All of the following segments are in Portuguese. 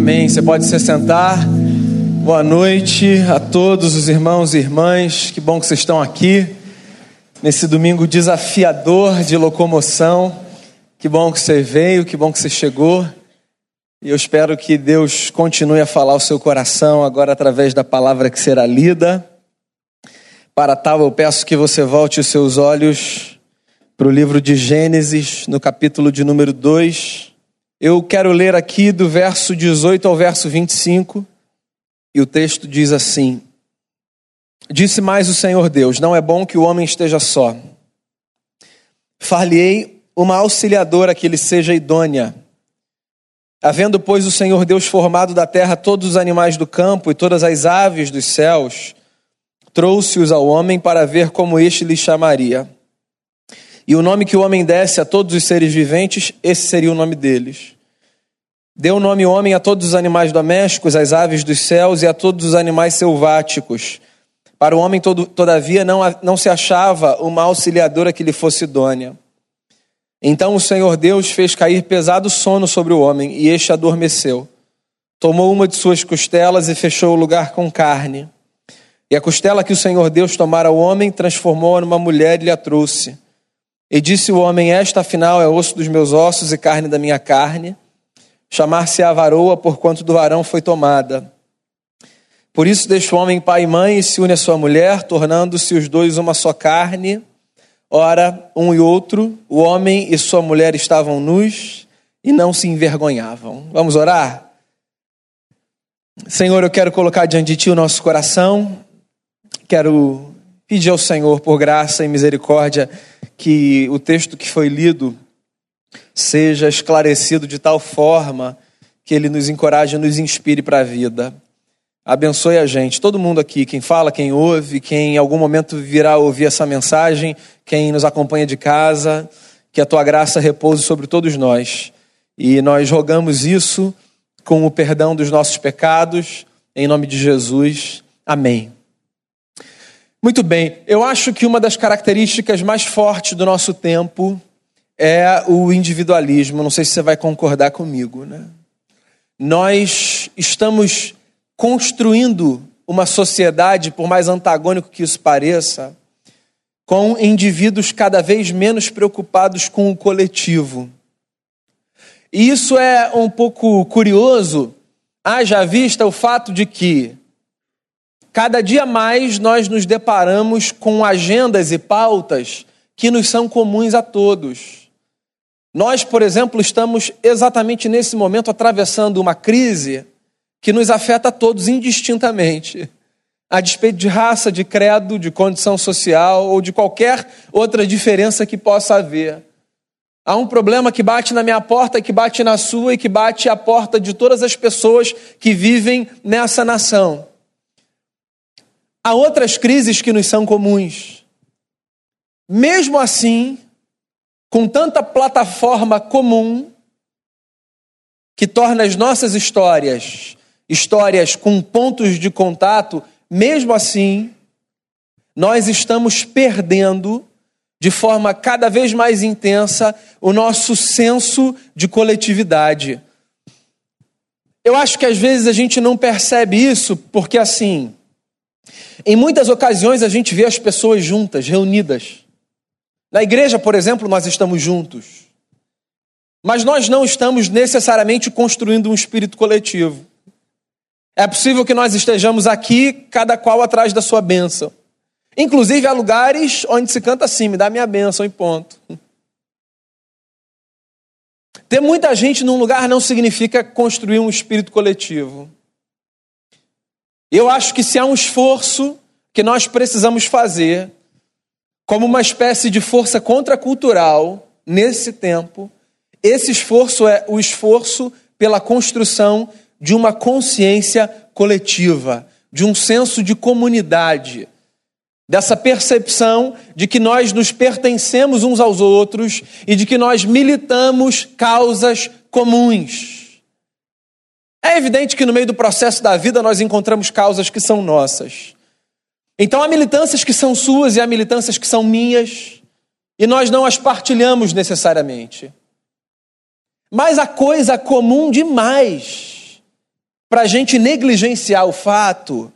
Amém. Você pode se sentar. Boa noite a todos os irmãos e irmãs. Que bom que vocês estão aqui nesse domingo desafiador de locomoção. Que bom que você veio, que bom que você chegou. E eu espero que Deus continue a falar o seu coração agora através da palavra que será lida. Para tal, eu peço que você volte os seus olhos para o livro de Gênesis, no capítulo de número 2. Eu quero ler aqui do verso 18 ao verso 25, e o texto diz assim: Disse mais o Senhor Deus: Não é bom que o homem esteja só. Far-lhe-ei uma auxiliadora que lhe seja idônea. Havendo, pois, o Senhor Deus formado da terra todos os animais do campo e todas as aves dos céus, trouxe-os ao homem para ver como este lhe chamaria. E o nome que o homem desse a todos os seres viventes, esse seria o nome deles. Deu o nome homem a todos os animais domésticos, às aves dos céus e a todos os animais selváticos. Para o homem, todo, todavia, não, não se achava uma auxiliadora que lhe fosse idônea. Então o Senhor Deus fez cair pesado sono sobre o homem, e este adormeceu. Tomou uma de suas costelas e fechou o lugar com carne. E a costela que o Senhor Deus tomara ao homem, transformou-a numa mulher e lhe a trouxe. E disse o homem: Esta afinal é osso dos meus ossos e carne da minha carne. Chamar-se a varoa, porquanto do varão foi tomada. Por isso deixa o homem pai e mãe e se une à sua mulher, tornando-se os dois uma só carne. Ora, um e outro, o homem e sua mulher estavam nus e não se envergonhavam. Vamos orar? Senhor, eu quero colocar diante de Ti o nosso coração, quero pedir ao Senhor, por graça e misericórdia, que o texto que foi lido seja esclarecido de tal forma que ele nos encoraje, nos inspire para a vida. Abençoe a gente, todo mundo aqui, quem fala, quem ouve, quem em algum momento virá ouvir essa mensagem, quem nos acompanha de casa, que a tua graça repouse sobre todos nós. E nós rogamos isso com o perdão dos nossos pecados, em nome de Jesus. Amém. Muito bem, eu acho que uma das características mais fortes do nosso tempo é o individualismo. Não sei se você vai concordar comigo, né? Nós estamos construindo uma sociedade, por mais antagônico que isso pareça, com indivíduos cada vez menos preocupados com o coletivo. E isso é um pouco curioso, haja vista o fato de que Cada dia mais nós nos deparamos com agendas e pautas que nos são comuns a todos. Nós, por exemplo, estamos exatamente nesse momento atravessando uma crise que nos afeta a todos indistintamente, a despeito de raça, de credo, de condição social ou de qualquer outra diferença que possa haver. Há um problema que bate na minha porta, que bate na sua e que bate à porta de todas as pessoas que vivem nessa nação. Há outras crises que nos são comuns. Mesmo assim, com tanta plataforma comum, que torna as nossas histórias histórias com pontos de contato, mesmo assim, nós estamos perdendo de forma cada vez mais intensa o nosso senso de coletividade. Eu acho que às vezes a gente não percebe isso porque assim, em muitas ocasiões a gente vê as pessoas juntas, reunidas. Na igreja, por exemplo, nós estamos juntos. Mas nós não estamos necessariamente construindo um espírito coletivo. É possível que nós estejamos aqui, cada qual atrás da sua bênção. Inclusive, há lugares onde se canta assim: me dá minha bênção e ponto. Ter muita gente num lugar não significa construir um espírito coletivo. Eu acho que se há um esforço que nós precisamos fazer, como uma espécie de força contracultural nesse tempo, esse esforço é o esforço pela construção de uma consciência coletiva, de um senso de comunidade, dessa percepção de que nós nos pertencemos uns aos outros e de que nós militamos causas comuns. É evidente que no meio do processo da vida nós encontramos causas que são nossas. Então há militâncias que são suas e há militâncias que são minhas, e nós não as partilhamos necessariamente. Mas a coisa comum demais para a gente negligenciar o fato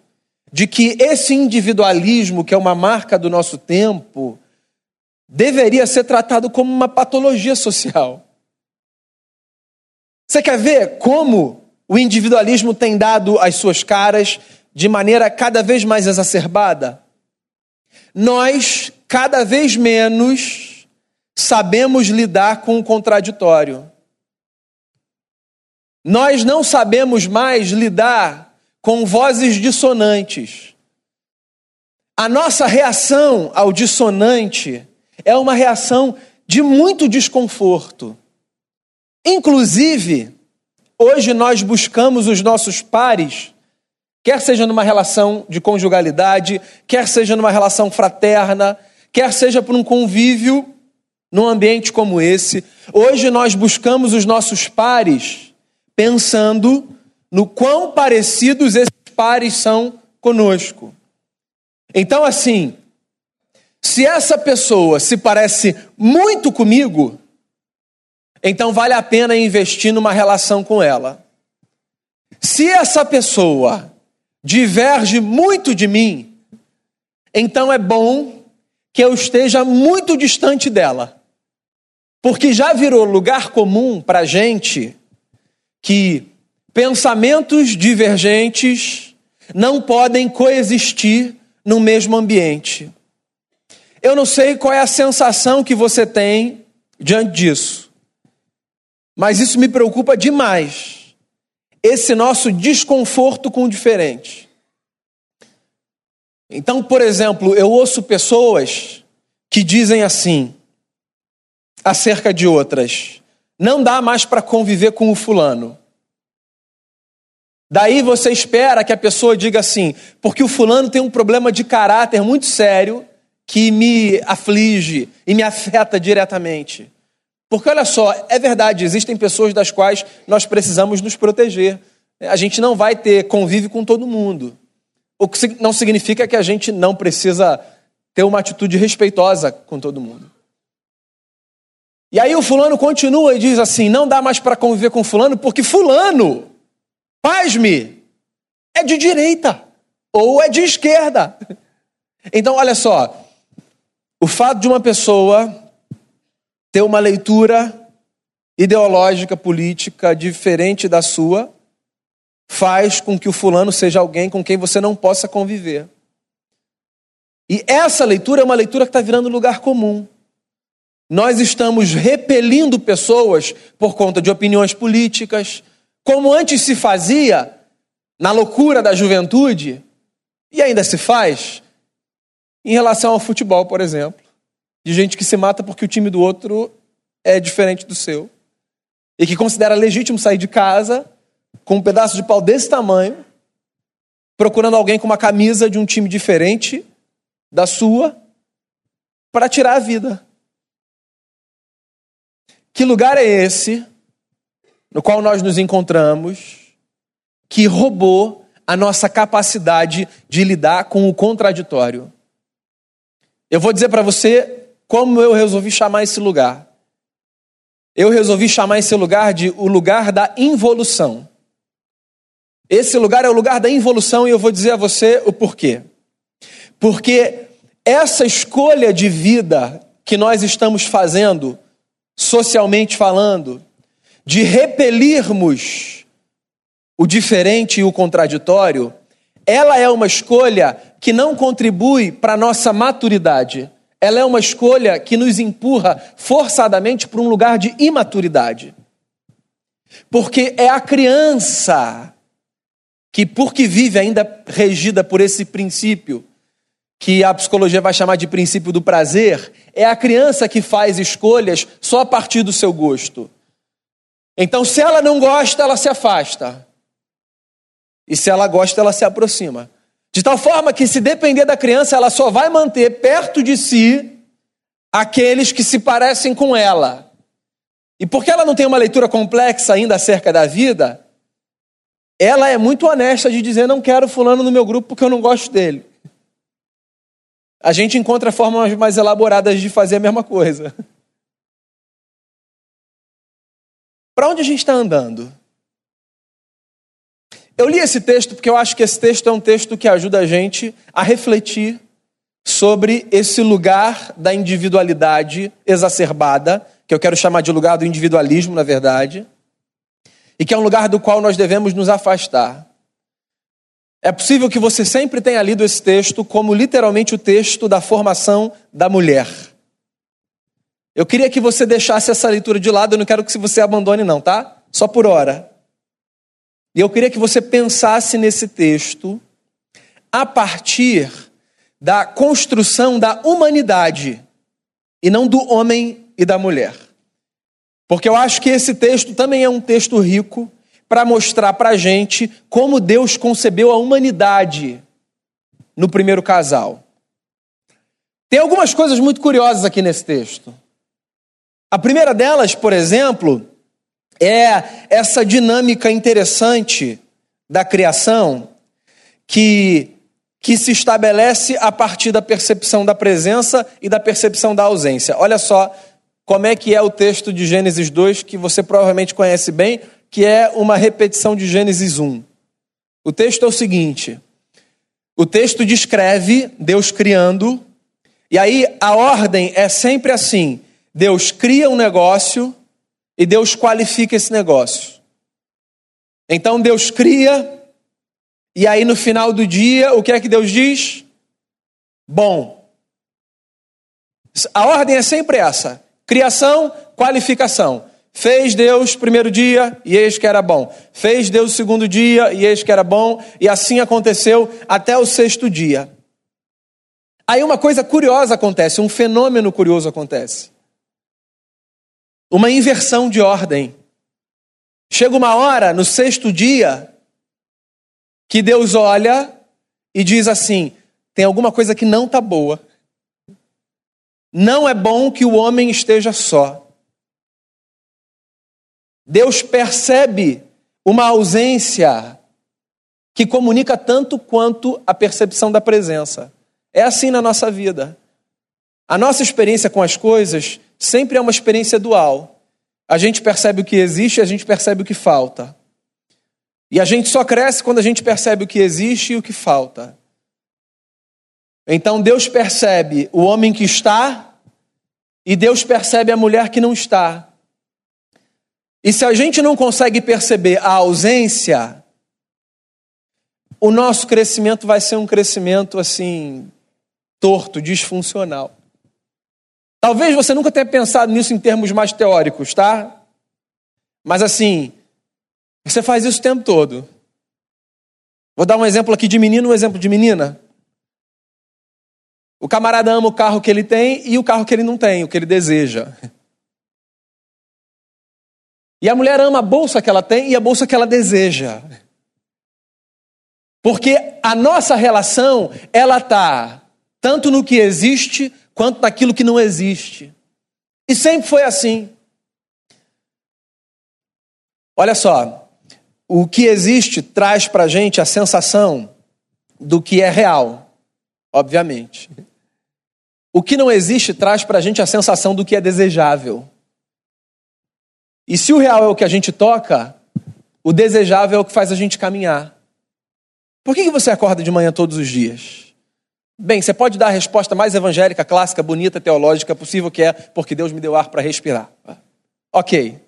de que esse individualismo, que é uma marca do nosso tempo, deveria ser tratado como uma patologia social. Você quer ver como o individualismo tem dado as suas caras de maneira cada vez mais exacerbada? Nós, cada vez menos, sabemos lidar com o contraditório. Nós não sabemos mais lidar com vozes dissonantes. A nossa reação ao dissonante é uma reação de muito desconforto. Inclusive, hoje nós buscamos os nossos pares, quer seja numa relação de conjugalidade, quer seja numa relação fraterna, quer seja por um convívio num ambiente como esse. Hoje nós buscamos os nossos pares pensando no quão parecidos esses pares são conosco. Então, assim, se essa pessoa se parece muito comigo, então vale a pena investir numa relação com ela. Se essa pessoa diverge muito de mim, então é bom que eu esteja muito distante dela. Porque já virou lugar comum para gente que pensamentos divergentes não podem coexistir no mesmo ambiente. Eu não sei qual é a sensação que você tem diante disso, mas isso me preocupa demais. Esse nosso desconforto com o diferente. Então, por exemplo, eu ouço pessoas que dizem assim, acerca de outras: não dá mais para conviver com o fulano. Daí você espera que a pessoa diga assim, porque o fulano tem um problema de caráter muito sério que me aflige e me afeta diretamente. Porque olha só, é verdade, existem pessoas das quais nós precisamos nos proteger. A gente não vai ter convívio com todo mundo. O que não significa que a gente não precisa ter uma atitude respeitosa com todo mundo. E aí o fulano continua e diz assim: não dá mais para conviver com fulano, porque fulano, pasme, é de direita ou é de esquerda. Então, olha só, o fato de uma pessoa ter uma leitura ideológica, política diferente da sua, faz com que o fulano seja alguém com quem você não possa conviver. E essa leitura é uma leitura que está virando lugar comum. Nós estamos repelindo pessoas por conta de opiniões políticas, como antes se fazia na loucura da juventude, e ainda se faz, em relação ao futebol, por exemplo. De gente que se mata porque o time do outro é diferente do seu. E que considera legítimo sair de casa com um pedaço de pau desse tamanho, procurando alguém com uma camisa de um time diferente da sua, para tirar a vida. Que lugar é esse no qual nós nos encontramos que roubou a nossa capacidade de lidar com o contraditório? Eu vou dizer para você como eu resolvi chamar esse lugar. Eu resolvi chamar esse lugar de o lugar da involução. Esse lugar é o lugar da involução e eu vou dizer a você o porquê. Porque essa escolha de vida que nós estamos fazendo socialmente falando, de repelirmos o diferente e o contraditório, ela é uma escolha que não contribui para a nossa maturidade. Ela é uma escolha que nos empurra forçadamente para um lugar de imaturidade. Porque é a criança que, porque vive ainda regida por esse princípio, que a psicologia vai chamar de princípio do prazer, é a criança que faz escolhas só a partir do seu gosto. Então, se ela não gosta, ela se afasta. E se ela gosta, ela se aproxima. De tal forma que, se depender da criança, ela só vai manter perto de si aqueles que se parecem com ela. E porque ela não tem uma leitura complexa ainda acerca da vida, ela é muito honesta de dizer: não quero fulano no meu grupo porque eu não gosto dele a gente encontra formas mais elaboradas de fazer a mesma coisa. Para onde a gente está andando? Eu li esse texto porque eu acho que esse texto é um texto que ajuda a gente a refletir sobre esse lugar da individualidade exacerbada, que eu quero chamar de lugar do individualismo, na verdade, e que é um lugar do qual nós devemos nos afastar. É possível que você sempre tenha lido esse texto como literalmente o texto da formação da mulher. Eu queria que você deixasse essa leitura de lado, eu não quero que você abandone, não, tá? Só por hora. E eu queria que você pensasse nesse texto a partir da construção da humanidade e não do homem e da mulher. Porque eu acho que esse texto também é um texto rico para mostrar para a gente como Deus concebeu a humanidade no primeiro casal. Tem algumas coisas muito curiosas aqui nesse texto. A primeira delas, por exemplo, é essa dinâmica interessante da criação que, que se estabelece a partir da percepção da presença e da percepção da ausência. Olha só como é que é o texto de Gênesis 2, que você provavelmente conhece bem, que é uma repetição de Gênesis 1. O texto é o seguinte: o texto descreve Deus criando, e aí a ordem é sempre assim: Deus cria um negócio e Deus qualifica esse negócio. Então Deus cria, e aí no final do dia, o que é que Deus diz? Bom. A ordem é sempre essa: criação, qualificação. Fez Deus primeiro dia e eis que era bom. Fez Deus o segundo dia e eis que era bom. E assim aconteceu até o sexto dia. Aí uma coisa curiosa acontece, um fenômeno curioso acontece uma inversão de ordem. Chega uma hora, no sexto dia, que Deus olha e diz assim: tem alguma coisa que não está boa. Não é bom que o homem esteja só. Deus percebe uma ausência que comunica tanto quanto a percepção da presença. É assim na nossa vida. A nossa experiência com as coisas sempre é uma experiência dual. A gente percebe o que existe e a gente percebe o que falta. E a gente só cresce quando a gente percebe o que existe e o que falta. Então Deus percebe o homem que está e Deus percebe a mulher que não está. E se a gente não consegue perceber a ausência, o nosso crescimento vai ser um crescimento assim, torto, disfuncional. Talvez você nunca tenha pensado nisso em termos mais teóricos, tá? Mas assim, você faz isso o tempo todo. Vou dar um exemplo aqui de menino, um exemplo de menina. O camarada ama o carro que ele tem e o carro que ele não tem, o que ele deseja. E a mulher ama a bolsa que ela tem e a bolsa que ela deseja. Porque a nossa relação, ela tá tanto no que existe quanto naquilo que não existe. E sempre foi assim. Olha só, o que existe traz para a gente a sensação do que é real, obviamente. O que não existe traz para a gente a sensação do que é desejável. E se o real é o que a gente toca, o desejável é o que faz a gente caminhar. Por que você acorda de manhã todos os dias? Bem, você pode dar a resposta mais evangélica, clássica, bonita, teológica possível, que é porque Deus me deu ar para respirar. Ok.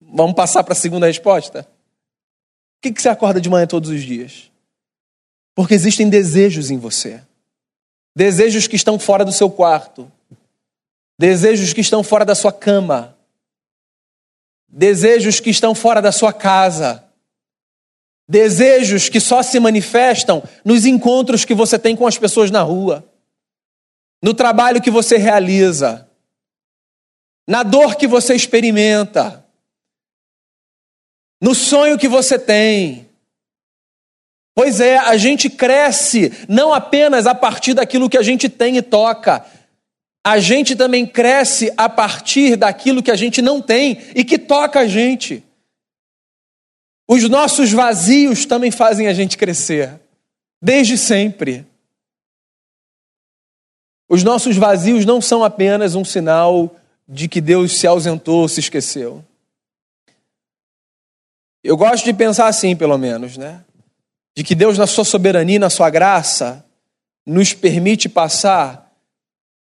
Vamos passar para a segunda resposta? Por que você acorda de manhã todos os dias? Porque existem desejos em você. Desejos que estão fora do seu quarto. Desejos que estão fora da sua cama. Desejos que estão fora da sua casa. Desejos que só se manifestam nos encontros que você tem com as pessoas na rua, no trabalho que você realiza, na dor que você experimenta, no sonho que você tem. Pois é, a gente cresce não apenas a partir daquilo que a gente tem e toca, a gente também cresce a partir daquilo que a gente não tem e que toca a gente. Os nossos vazios também fazem a gente crescer, desde sempre. Os nossos vazios não são apenas um sinal de que Deus se ausentou, se esqueceu. Eu gosto de pensar assim, pelo menos, né? de que Deus, na sua soberania na sua graça, nos permite passar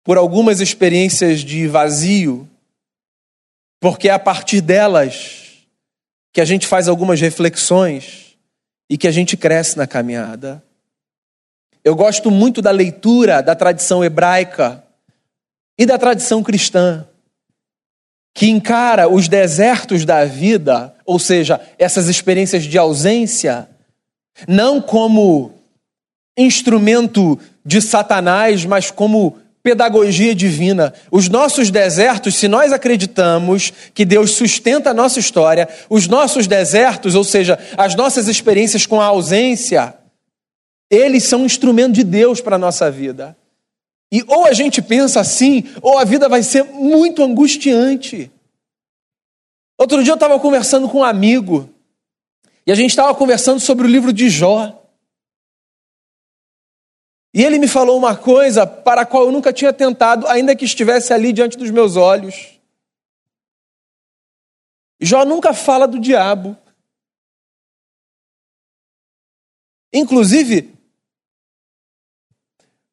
por algumas experiências de vazio, porque é a partir delas que a gente faz algumas reflexões e que a gente cresce na caminhada. Eu gosto muito da leitura da tradição hebraica e da tradição cristã, que encara os desertos da vida, ou seja, essas experiências de ausência, não como instrumento de Satanás, mas como pedagogia divina. Os nossos desertos, se nós acreditamos que Deus sustenta a nossa história, os nossos desertos, ou seja, as nossas experiências com a ausência, eles são um instrumento de Deus para a nossa vida. E ou a gente pensa assim, ou a vida vai ser muito angustiante. Outro dia eu estava conversando com um amigo, e a gente estava conversando sobre o livro de Jó. E ele me falou uma coisa para a qual eu nunca tinha tentado, ainda que estivesse ali diante dos meus olhos. Jó nunca fala do diabo. Inclusive,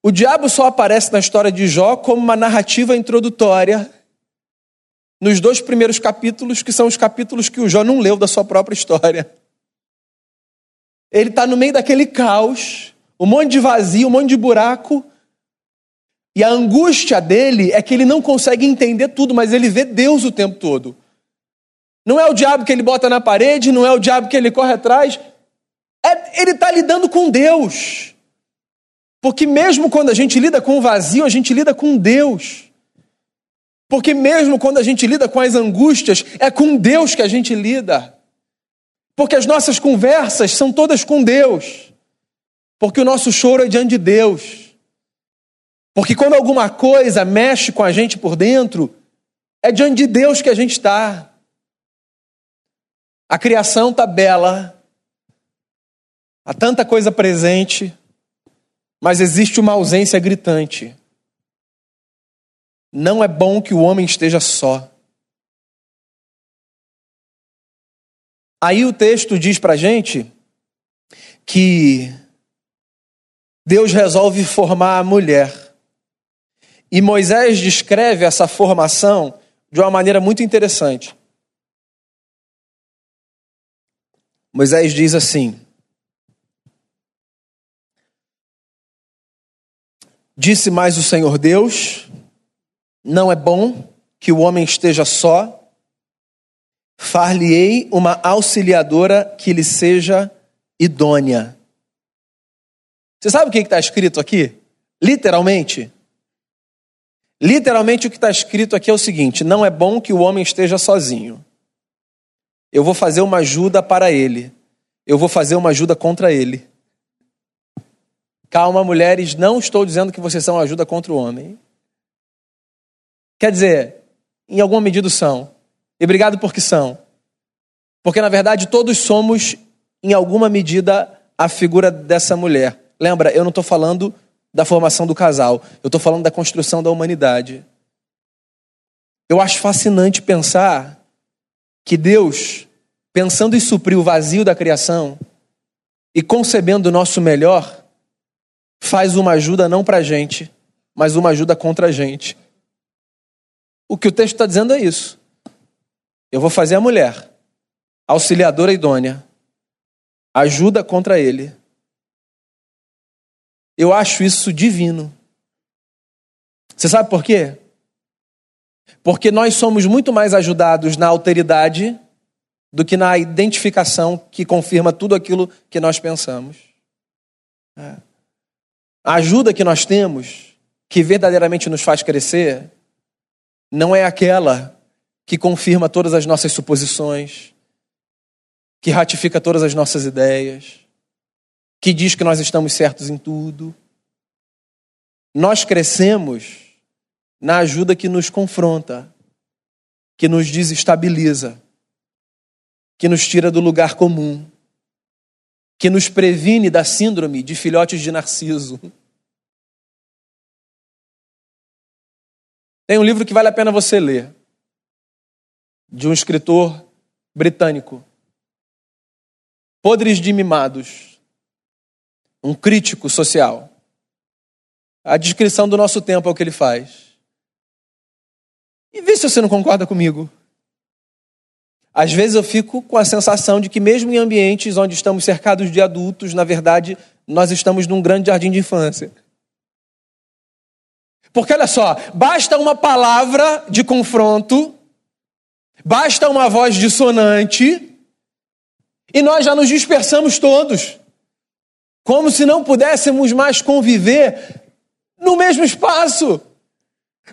o diabo só aparece na história de Jó como uma narrativa introdutória nos dois primeiros capítulos, que são os capítulos que o Jó não leu da sua própria história. Ele está no meio daquele caos, um monte de vazio, um monte de buraco, e a angústia dele é que ele não consegue entender tudo, mas ele vê Deus o tempo todo. Não é o diabo que ele bota na parede, não é o diabo que ele corre atrás, é, ele está lidando com Deus. Porque mesmo quando a gente lida com o vazio, a gente lida com Deus. Porque mesmo quando a gente lida com as angústias, é com Deus que a gente lida. Porque as nossas conversas são todas com Deus. Porque o nosso choro é diante de Deus. Porque quando alguma coisa mexe com a gente por dentro, é diante de Deus que a gente está. A criação está bela, há tanta coisa presente, mas existe uma ausência gritante. Não é bom que o homem esteja só. Aí o texto diz para gente que Deus resolve formar a mulher. E Moisés descreve essa formação de uma maneira muito interessante. Moisés diz assim: Disse mais o Senhor Deus: Não é bom que o homem esteja só. Far-lhe-ei uma auxiliadora que lhe seja idônea. Você sabe o que está escrito aqui? Literalmente. Literalmente o que está escrito aqui é o seguinte: não é bom que o homem esteja sozinho. Eu vou fazer uma ajuda para ele. Eu vou fazer uma ajuda contra ele. Calma, mulheres, não estou dizendo que vocês são ajuda contra o homem. Quer dizer, em alguma medida são. E obrigado porque são. Porque na verdade todos somos, em alguma medida, a figura dessa mulher. Lembra, eu não estou falando da formação do casal, eu estou falando da construção da humanidade. Eu acho fascinante pensar que Deus, pensando em suprir o vazio da criação e concebendo o nosso melhor, faz uma ajuda não para a gente, mas uma ajuda contra a gente. O que o texto está dizendo é isso. Eu vou fazer a mulher, auxiliadora idônea, ajuda contra ele. Eu acho isso divino. Você sabe por quê? Porque nós somos muito mais ajudados na alteridade do que na identificação que confirma tudo aquilo que nós pensamos. É. A ajuda que nós temos, que verdadeiramente nos faz crescer, não é aquela que confirma todas as nossas suposições, que ratifica todas as nossas ideias, que diz que nós estamos certos em tudo. Nós crescemos na ajuda que nos confronta, que nos desestabiliza, que nos tira do lugar comum, que nos previne da síndrome de filhotes de Narciso. Tem um livro que vale a pena você ler, de um escritor britânico. Podres de Mimados. Um crítico social. A descrição do nosso tempo é o que ele faz. E vê se você não concorda comigo. Às vezes eu fico com a sensação de que, mesmo em ambientes onde estamos cercados de adultos, na verdade, nós estamos num grande jardim de infância. Porque olha só, basta uma palavra de confronto, basta uma voz dissonante, e nós já nos dispersamos todos, como se não pudéssemos mais conviver no mesmo espaço.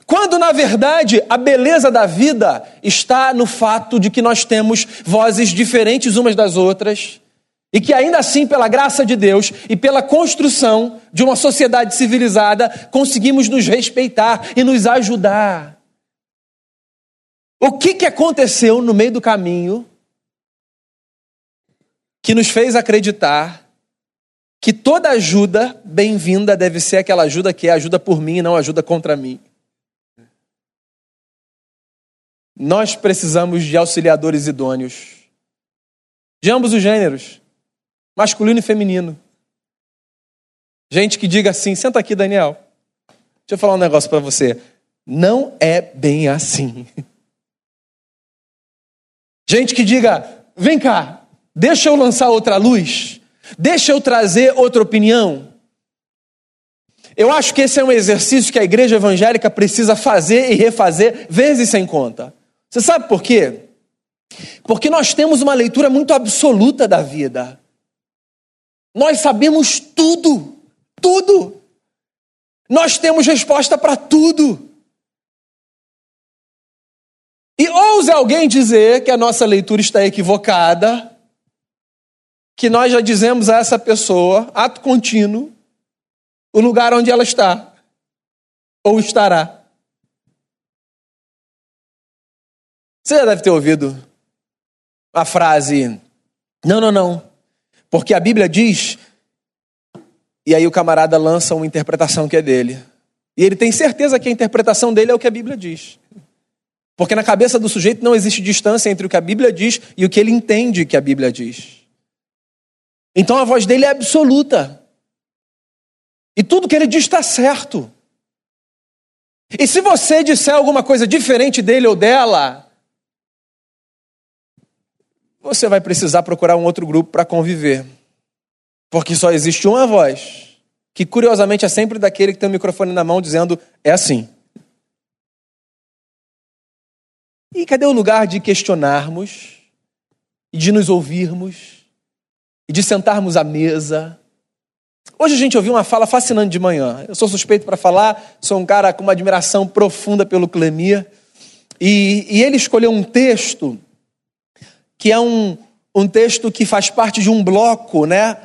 Quando, na verdade, a beleza da vida está no fato de que nós temos vozes diferentes umas das outras, e que ainda assim, pela graça de Deus e pela construção de uma sociedade civilizada, conseguimos nos respeitar e nos ajudar. O que, que aconteceu no meio do caminho que nos fez acreditar que toda ajuda bem-vinda deve ser aquela ajuda que é ajuda por mim e não ajuda contra mim? Nós precisamos de auxiliadores idôneos, de ambos os gêneros masculino e feminino. Gente que diga assim: senta aqui, Daniel. Deixa eu falar um negócio para você. Não é bem assim. Gente que diga: vem cá, deixa eu lançar outra luz, deixa eu trazer outra opinião. Eu acho que esse é um exercício que a igreja evangélica precisa fazer e refazer vezes sem conta. Você sabe por quê? Porque nós temos uma leitura muito absoluta da vida. Nós sabemos tudo, tudo. Nós temos resposta para tudo. E ouse alguém dizer que a nossa leitura está equivocada, que nós já dizemos a essa pessoa, ato contínuo, o lugar onde ela está ou estará. Você já deve ter ouvido a frase: não, não, não, porque a Bíblia diz, e aí o camarada lança uma interpretação que é dele. E ele tem certeza que a interpretação dele é o que a Bíblia diz. Porque na cabeça do sujeito não existe distância entre o que a Bíblia diz e o que ele entende que a Bíblia diz. Então a voz dele é absoluta. E tudo que ele diz está certo. E se você disser alguma coisa diferente dele ou dela, você vai precisar procurar um outro grupo para conviver. Porque só existe uma voz, que curiosamente é sempre daquele que tem o microfone na mão dizendo: é assim. E cadê o lugar de questionarmos, e de nos ouvirmos, e de sentarmos à mesa? Hoje a gente ouviu uma fala fascinante de manhã. Eu sou suspeito para falar, sou um cara com uma admiração profunda pelo Clemia. E, e ele escolheu um texto que é um, um texto que faz parte de um bloco, né?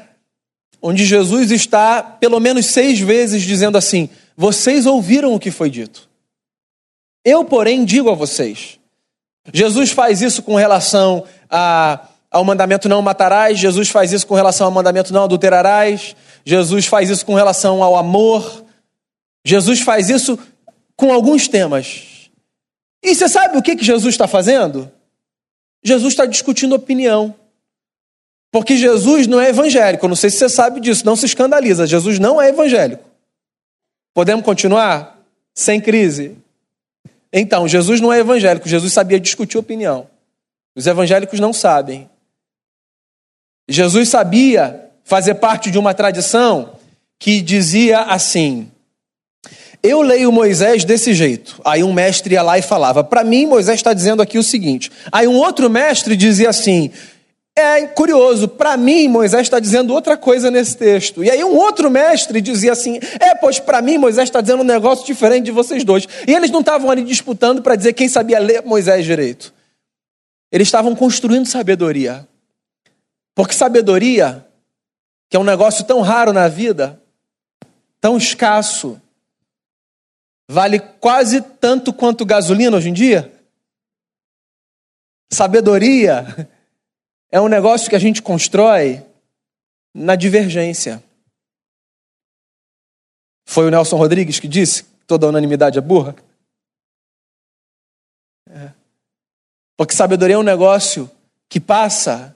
Onde Jesus está pelo menos seis vezes dizendo assim: Vocês ouviram o que foi dito. Eu, porém, digo a vocês. Jesus faz isso com relação a, ao mandamento não matarás, Jesus faz isso com relação ao mandamento não adulterarás, Jesus faz isso com relação ao amor, Jesus faz isso com alguns temas. E você sabe o que, que Jesus está fazendo? Jesus está discutindo opinião. Porque Jesus não é evangélico. Não sei se você sabe disso, não se escandaliza. Jesus não é evangélico. Podemos continuar? Sem crise. Então, Jesus não é evangélico. Jesus sabia discutir opinião. Os evangélicos não sabem. Jesus sabia fazer parte de uma tradição que dizia assim: eu leio Moisés desse jeito. Aí um mestre ia lá e falava: Para mim, Moisés está dizendo aqui o seguinte. Aí um outro mestre dizia assim: É curioso, para mim, Moisés está dizendo outra coisa nesse texto. E aí um outro mestre dizia assim: É, pois para mim, Moisés está dizendo um negócio diferente de vocês dois. E eles não estavam ali disputando para dizer quem sabia ler Moisés direito. Eles estavam construindo sabedoria. Porque sabedoria, que é um negócio tão raro na vida, tão escasso, vale quase tanto quanto gasolina hoje em dia? Sabedoria é um negócio que a gente constrói na divergência. Foi o Nelson Rodrigues que disse toda unanimidade é burra? É. Porque sabedoria é um negócio que passa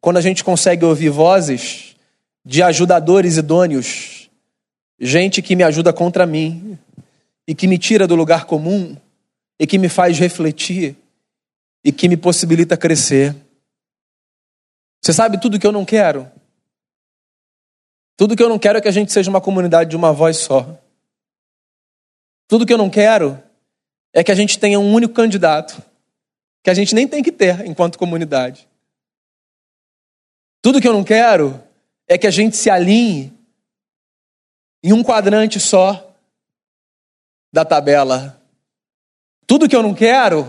quando a gente consegue ouvir vozes de ajudadores idôneos, gente que me ajuda contra mim e que me tira do lugar comum e que me faz refletir e que me possibilita crescer. Você sabe tudo que eu não quero? Tudo que eu não quero é que a gente seja uma comunidade de uma voz só. Tudo que eu não quero é que a gente tenha um único candidato, que a gente nem tem que ter enquanto comunidade. Tudo que eu não quero é que a gente se alinhe em um quadrante só da tabela. Tudo que eu não quero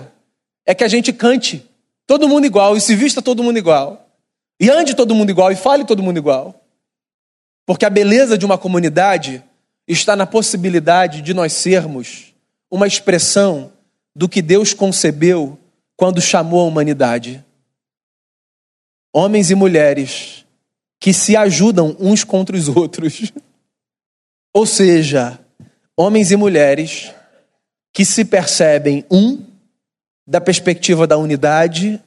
é que a gente cante todo mundo igual e se vista todo mundo igual. E ande todo mundo igual e fale todo mundo igual. Porque a beleza de uma comunidade está na possibilidade de nós sermos uma expressão do que Deus concebeu quando chamou a humanidade. Homens e mulheres que se ajudam uns contra os outros. Ou seja, homens e mulheres que se percebem um da perspectiva da unidade,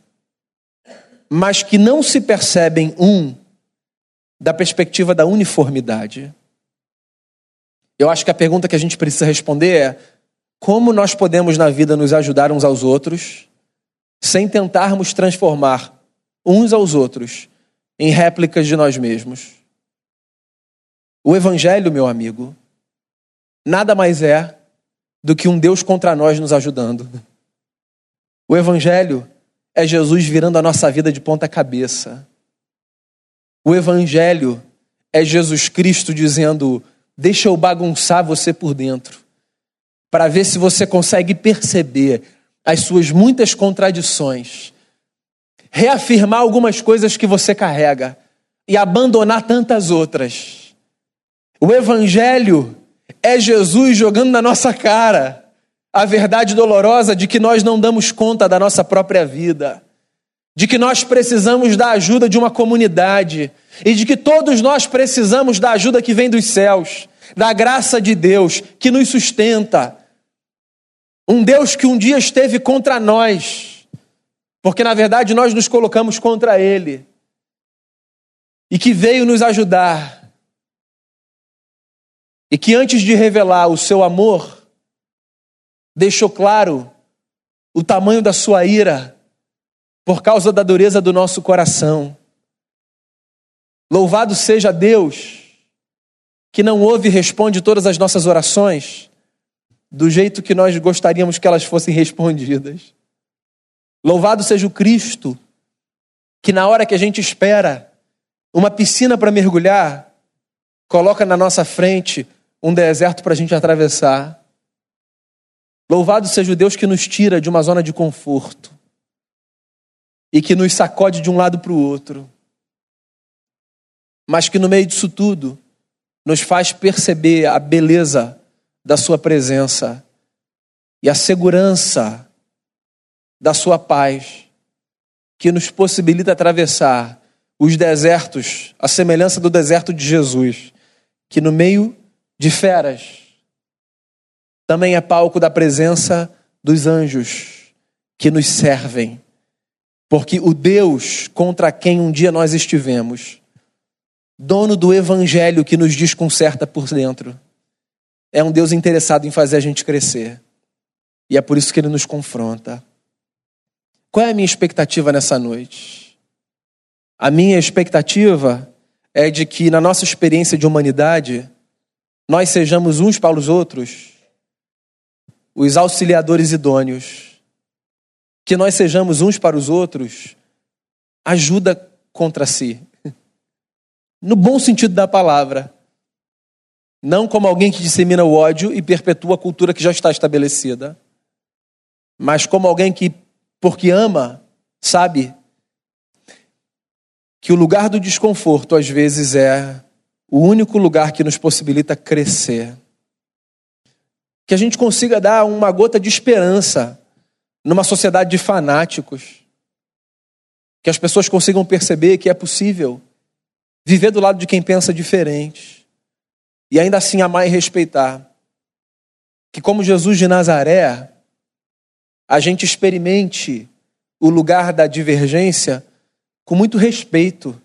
mas que não se percebem um da perspectiva da uniformidade. Eu acho que a pergunta que a gente precisa responder é: como nós podemos na vida nos ajudar uns aos outros, sem tentarmos transformar uns aos outros em réplicas de nós mesmos? O Evangelho, meu amigo, nada mais é do que um Deus contra nós nos ajudando. O Evangelho é Jesus virando a nossa vida de ponta cabeça. O Evangelho é Jesus Cristo dizendo: Deixa eu bagunçar você por dentro, para ver se você consegue perceber as suas muitas contradições, reafirmar algumas coisas que você carrega e abandonar tantas outras. O Evangelho é Jesus jogando na nossa cara a verdade dolorosa de que nós não damos conta da nossa própria vida, de que nós precisamos da ajuda de uma comunidade e de que todos nós precisamos da ajuda que vem dos céus, da graça de Deus que nos sustenta. Um Deus que um dia esteve contra nós, porque na verdade nós nos colocamos contra Ele, e que veio nos ajudar, e que antes de revelar o seu amor, deixou claro o tamanho da sua ira por causa da dureza do nosso coração. Louvado seja Deus, que não ouve e responde todas as nossas orações do jeito que nós gostaríamos que elas fossem respondidas. Louvado seja o Cristo, que na hora que a gente espera uma piscina para mergulhar, coloca na nossa frente um deserto para a gente atravessar. Louvado seja o Deus que nos tira de uma zona de conforto e que nos sacode de um lado para o outro, mas que no meio disso tudo nos faz perceber a beleza da Sua presença e a segurança da Sua paz, que nos possibilita atravessar os desertos, a semelhança do deserto de Jesus, que no meio de feras também é palco da presença dos anjos que nos servem. Porque o Deus contra quem um dia nós estivemos, dono do evangelho que nos desconcerta por dentro, é um Deus interessado em fazer a gente crescer. E é por isso que ele nos confronta. Qual é a minha expectativa nessa noite? A minha expectativa é de que na nossa experiência de humanidade, nós sejamos uns para os outros os auxiliadores idôneos, que nós sejamos uns para os outros, ajuda contra si. No bom sentido da palavra. Não como alguém que dissemina o ódio e perpetua a cultura que já está estabelecida, mas como alguém que, porque ama, sabe que o lugar do desconforto às vezes é o único lugar que nos possibilita crescer que a gente consiga dar uma gota de esperança numa sociedade de fanáticos. Que as pessoas consigam perceber que é possível viver do lado de quem pensa diferente e ainda assim amar e respeitar. Que, como Jesus de Nazaré, a gente experimente o lugar da divergência com muito respeito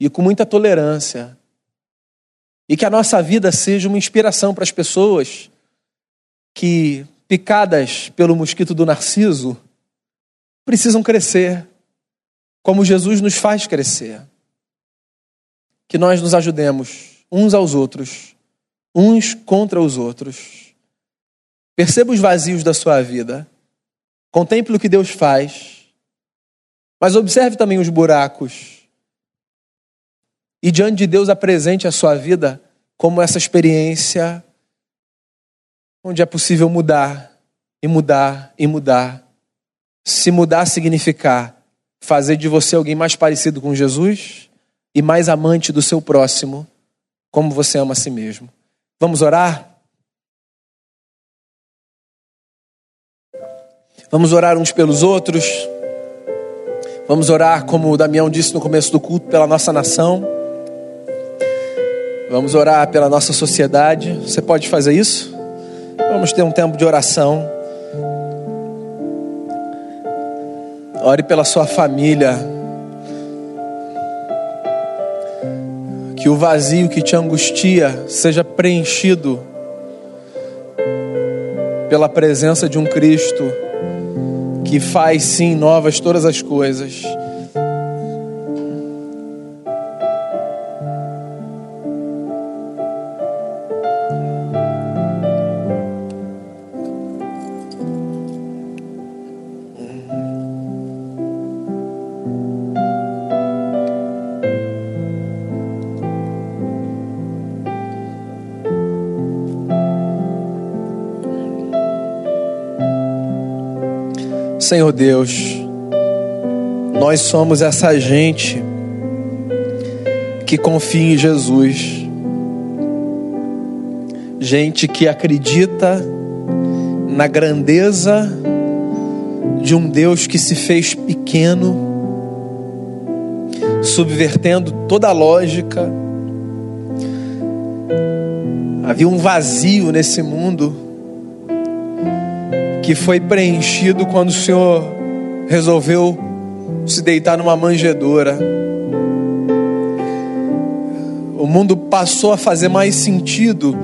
e com muita tolerância, E que a nossa vida seja uma inspiração para as pessoas que, picadas pelo mosquito do narciso, precisam crescer, como Jesus nos faz crescer. Que nós nos ajudemos uns aos outros, uns contra os outros. Perceba os vazios da sua vida. Contemple o que Deus faz. Mas observe também os buracos. E diante de Deus apresente a sua vida como essa experiência onde é possível mudar e mudar e mudar. Se mudar significar fazer de você alguém mais parecido com Jesus e mais amante do seu próximo, como você ama a si mesmo. Vamos orar? Vamos orar uns pelos outros. Vamos orar, como o Damião disse no começo do culto, pela nossa nação. Vamos orar pela nossa sociedade. Você pode fazer isso? Vamos ter um tempo de oração. Ore pela sua família. Que o vazio que te angustia seja preenchido pela presença de um Cristo que faz sim novas todas as coisas. Senhor Deus, nós somos essa gente que confia em Jesus, gente que acredita na grandeza de um Deus que se fez pequeno, subvertendo toda a lógica. Havia um vazio nesse mundo que foi preenchido quando o Senhor resolveu se deitar numa manjedoura. O mundo passou a fazer mais sentido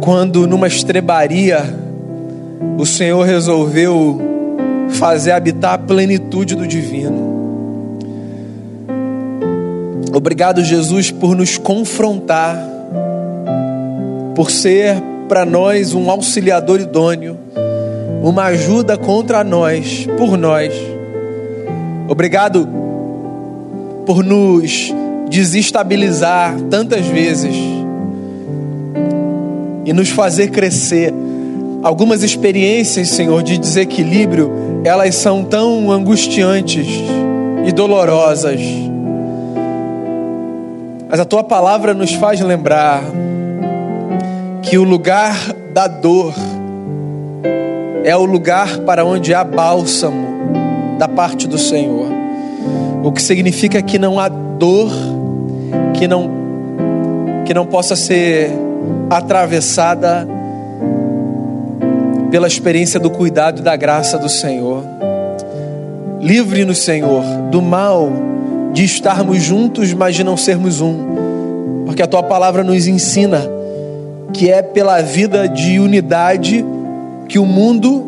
quando, numa estrebaria, o Senhor resolveu fazer habitar a plenitude do divino. Obrigado, Jesus, por nos confrontar, por ser para nós um auxiliador idôneo uma ajuda contra nós, por nós. Obrigado por nos desestabilizar tantas vezes e nos fazer crescer. Algumas experiências, Senhor, de desequilíbrio, elas são tão angustiantes e dolorosas. Mas a tua palavra nos faz lembrar que o lugar da dor é o lugar para onde há bálsamo da parte do Senhor. O que significa que não há dor que não que não possa ser atravessada pela experiência do cuidado e da graça do Senhor. Livre-nos, Senhor, do mal de estarmos juntos, mas de não sermos um. Porque a tua palavra nos ensina que é pela vida de unidade que o mundo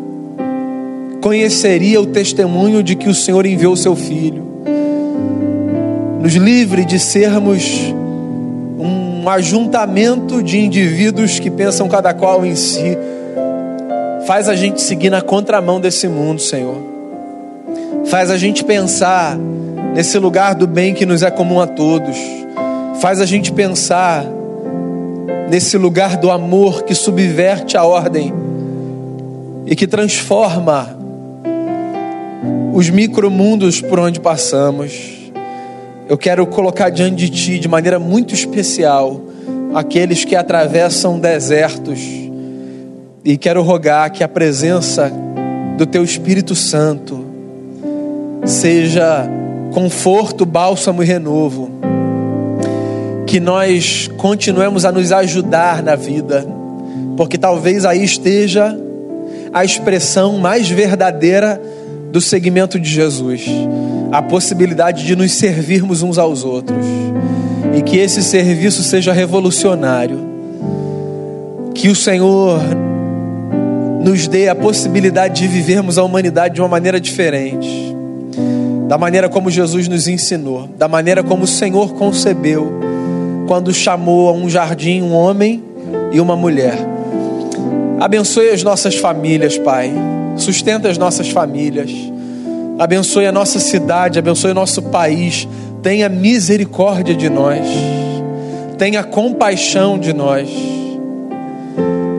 conheceria o testemunho de que o Senhor enviou o seu Filho. Nos livre de sermos um ajuntamento de indivíduos que pensam cada qual em si. Faz a gente seguir na contramão desse mundo, Senhor. Faz a gente pensar nesse lugar do bem que nos é comum a todos. Faz a gente pensar nesse lugar do amor que subverte a ordem e que transforma os micromundos por onde passamos. Eu quero colocar diante de Ti, de maneira muito especial, aqueles que atravessam desertos, e quero rogar que a presença do Teu Espírito Santo seja conforto, bálsamo e renovo. Que nós continuemos a nos ajudar na vida, porque talvez aí esteja a expressão mais verdadeira do segmento de Jesus. a possibilidade de nos servirmos uns aos outros e que esse serviço seja revolucionário. Que o Senhor nos dê a possibilidade de vivermos a humanidade de uma maneira diferente, da maneira como Jesus nos ensinou, da maneira como o Senhor concebeu quando chamou a um jardim um homem e uma mulher. Abençoe as nossas famílias, Pai. Sustenta as nossas famílias. Abençoe a nossa cidade, abençoe o nosso país. Tenha misericórdia de nós. Tenha compaixão de nós.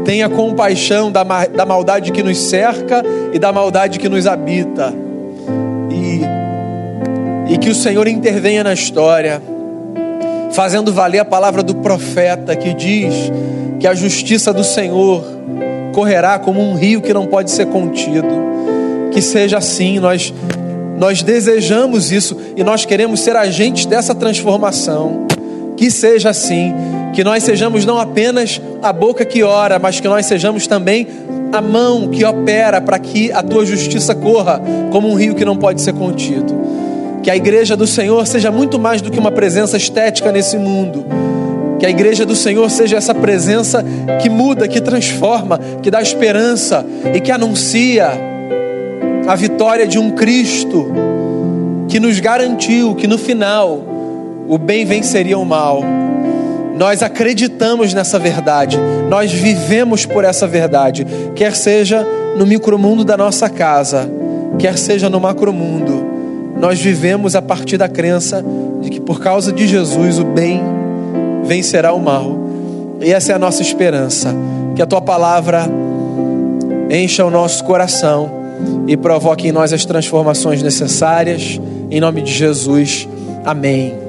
Tenha compaixão da, da maldade que nos cerca e da maldade que nos habita. E, e que o Senhor intervenha na história, fazendo valer a palavra do profeta que diz que a justiça do Senhor correrá como um rio que não pode ser contido. Que seja assim, nós nós desejamos isso e nós queremos ser agentes dessa transformação. Que seja assim, que nós sejamos não apenas a boca que ora, mas que nós sejamos também a mão que opera para que a tua justiça corra como um rio que não pode ser contido. Que a igreja do Senhor seja muito mais do que uma presença estética nesse mundo. Que a igreja do Senhor seja essa presença que muda, que transforma, que dá esperança e que anuncia a vitória de um Cristo que nos garantiu que no final o bem venceria o mal. Nós acreditamos nessa verdade, nós vivemos por essa verdade, quer seja no micromundo da nossa casa, quer seja no macromundo. Nós vivemos a partir da crença de que por causa de Jesus o bem vencerá o mal. E essa é a nossa esperança. Que a tua palavra encha o nosso coração e provoque em nós as transformações necessárias. Em nome de Jesus. Amém.